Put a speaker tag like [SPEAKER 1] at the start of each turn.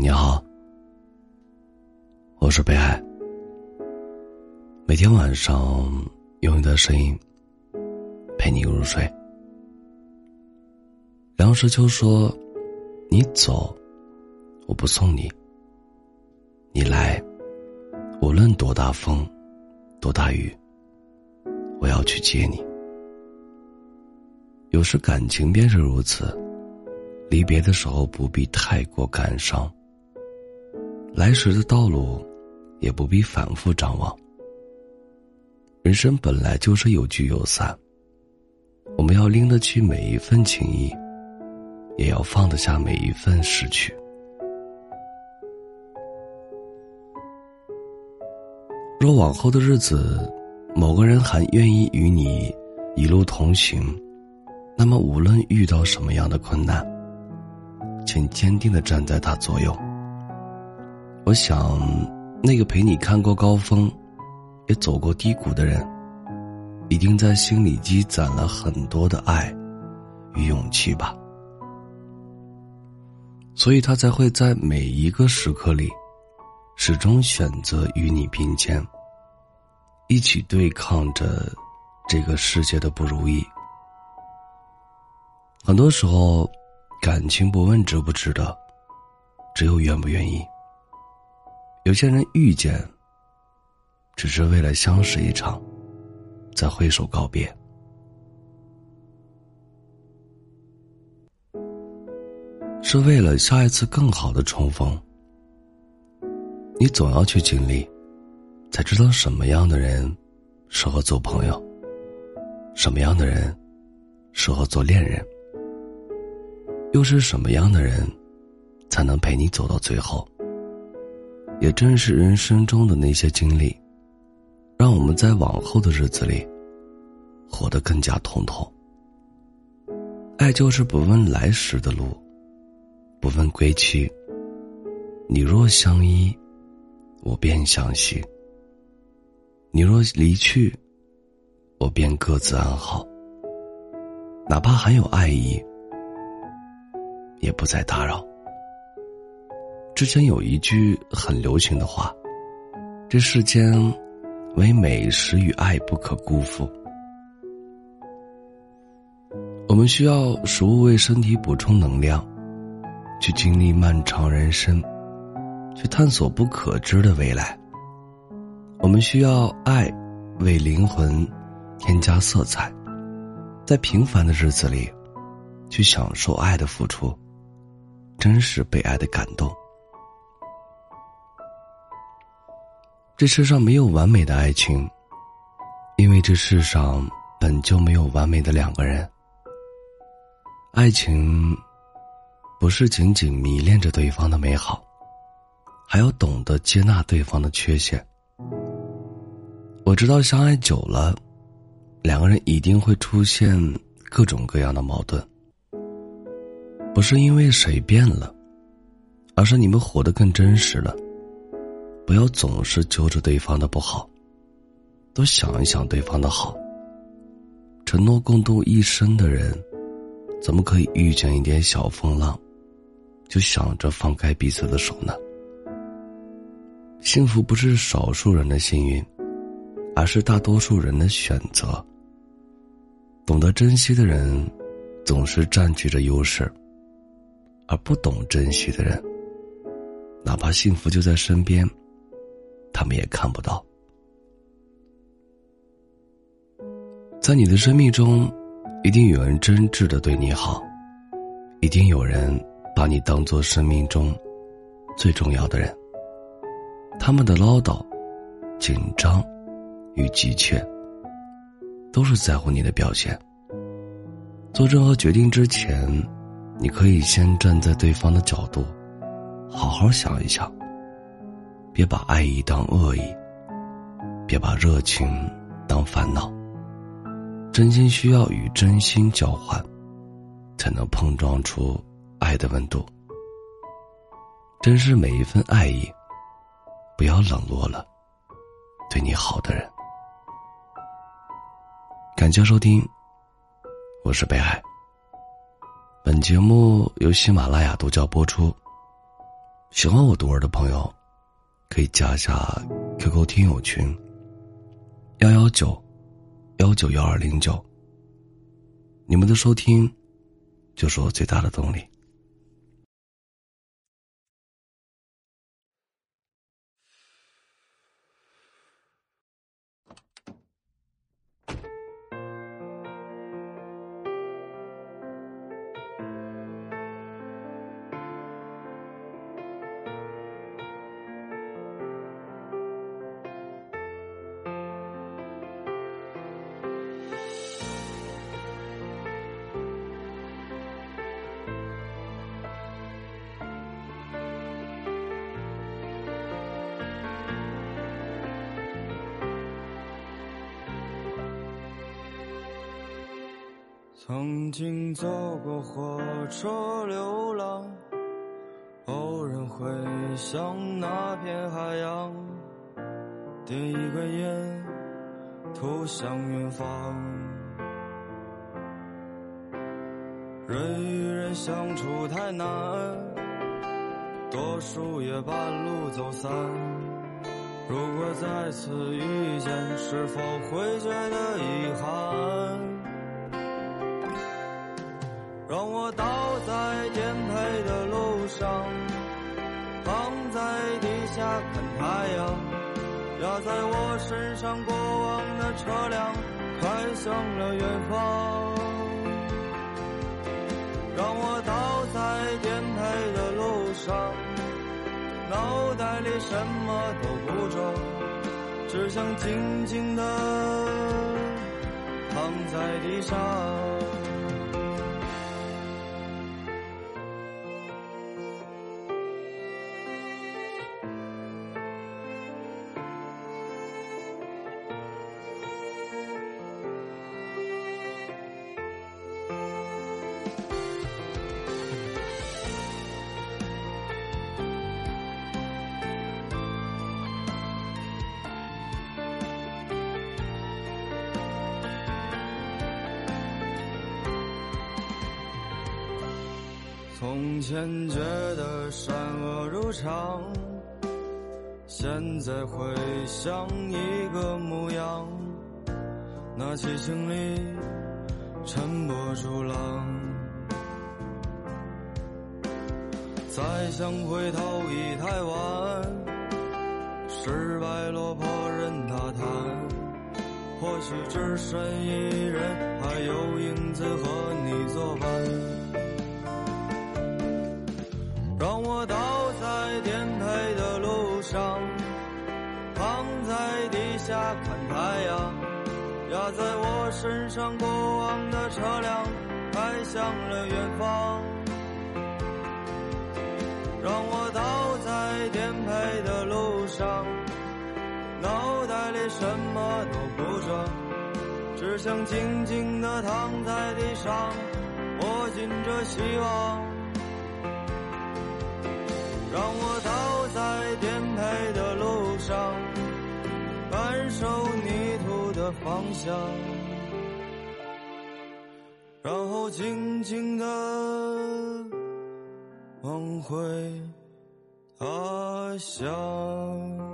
[SPEAKER 1] 你好，我是北海。每天晚上用你的声音陪你入睡。梁实秋说：“你走，我不送你；你来，无论多大风，多大雨，我要去接你。”有时感情便是如此，离别的时候不必太过感伤。来时的道路，也不必反复张望。人生本来就是有聚有散，我们要拎得起每一份情谊，也要放得下每一份失去。若往后的日子，某个人还愿意与你一路同行。那么，无论遇到什么样的困难，请坚定的站在他左右。我想，那个陪你看过高峰，也走过低谷的人，一定在心里积攒了很多的爱与勇气吧。所以他才会在每一个时刻里，始终选择与你并肩，一起对抗着这个世界的不如意。很多时候，感情不问值不值得，只有愿不愿意。有些人遇见，只是为了相识一场，再挥手告别，是为了下一次更好的重逢。你总要去经历，才知道什么样的人适合做朋友，什么样的人适合做恋人。又是什么样的人，才能陪你走到最后？也正是人生中的那些经历，让我们在往后的日子里，活得更加通透。爱就是不问来时的路，不问归期。你若相依，我便相惜；你若离去，我便各自安好。哪怕还有爱意。也不再打扰。之前有一句很流行的话：“这世间，唯美食与爱不可辜负。”我们需要食物为身体补充能量，去经历漫长人生，去探索不可知的未来。我们需要爱，为灵魂添加色彩，在平凡的日子里，去享受爱的付出。真实被爱的感动。这世上没有完美的爱情，因为这世上本就没有完美的两个人。爱情不是仅仅迷恋着对方的美好，还要懂得接纳对方的缺陷。我知道，相爱久了，两个人一定会出现各种各样的矛盾。不是因为谁变了，而是你们活得更真实了。不要总是揪着对方的不好，多想一想对方的好。承诺共度一生的人，怎么可以遇见一点小风浪，就想着放开彼此的手呢？幸福不是少数人的幸运，而是大多数人的选择。懂得珍惜的人，总是占据着优势。而不懂珍惜的人，哪怕幸福就在身边，他们也看不到。在你的生命中，一定有人真挚的对你好，一定有人把你当做生命中最重要的人。他们的唠叨、紧张与急切，都是在乎你的表现。做任何决定之前。你可以先站在对方的角度，好好想一想。别把爱意当恶意，别把热情当烦恼。真心需要与真心交换，才能碰撞出爱的温度。珍视每一份爱意，不要冷落了对你好的人。感谢收听，我是北海。本节目由喜马拉雅独家播出。喜欢我读文的朋友，可以加一下 QQ 听友群：幺幺九幺九幺二零九。你们的收听，就是我最大的动力。
[SPEAKER 2] 曾经走过火车流浪，偶然回想那片海洋，点一根烟，投向远方。人与人相处太难，多数也半路走散。如果再次遇见，是否会觉得遗憾？让我倒在颠沛的路上，躺在地下看太阳，压在我身上过往的车辆开向了远方。让我倒在颠沛的路上，脑袋里什么都不装，只想静静的躺在地上。从前觉得善恶如常，现在回想一个模样，那激情里沉波逐浪。再想回头已太晚，失败落魄任他谈，或许只身一人，还有影子和你作伴。下看太阳，压在我身上过往的车辆开向了远方。让我倒在颠沛的路上，脑袋里什么都不装，只想静静地躺在地上，握紧着希望。让我倒在颠沛的路上，的芳香，然后静静的往回他乡。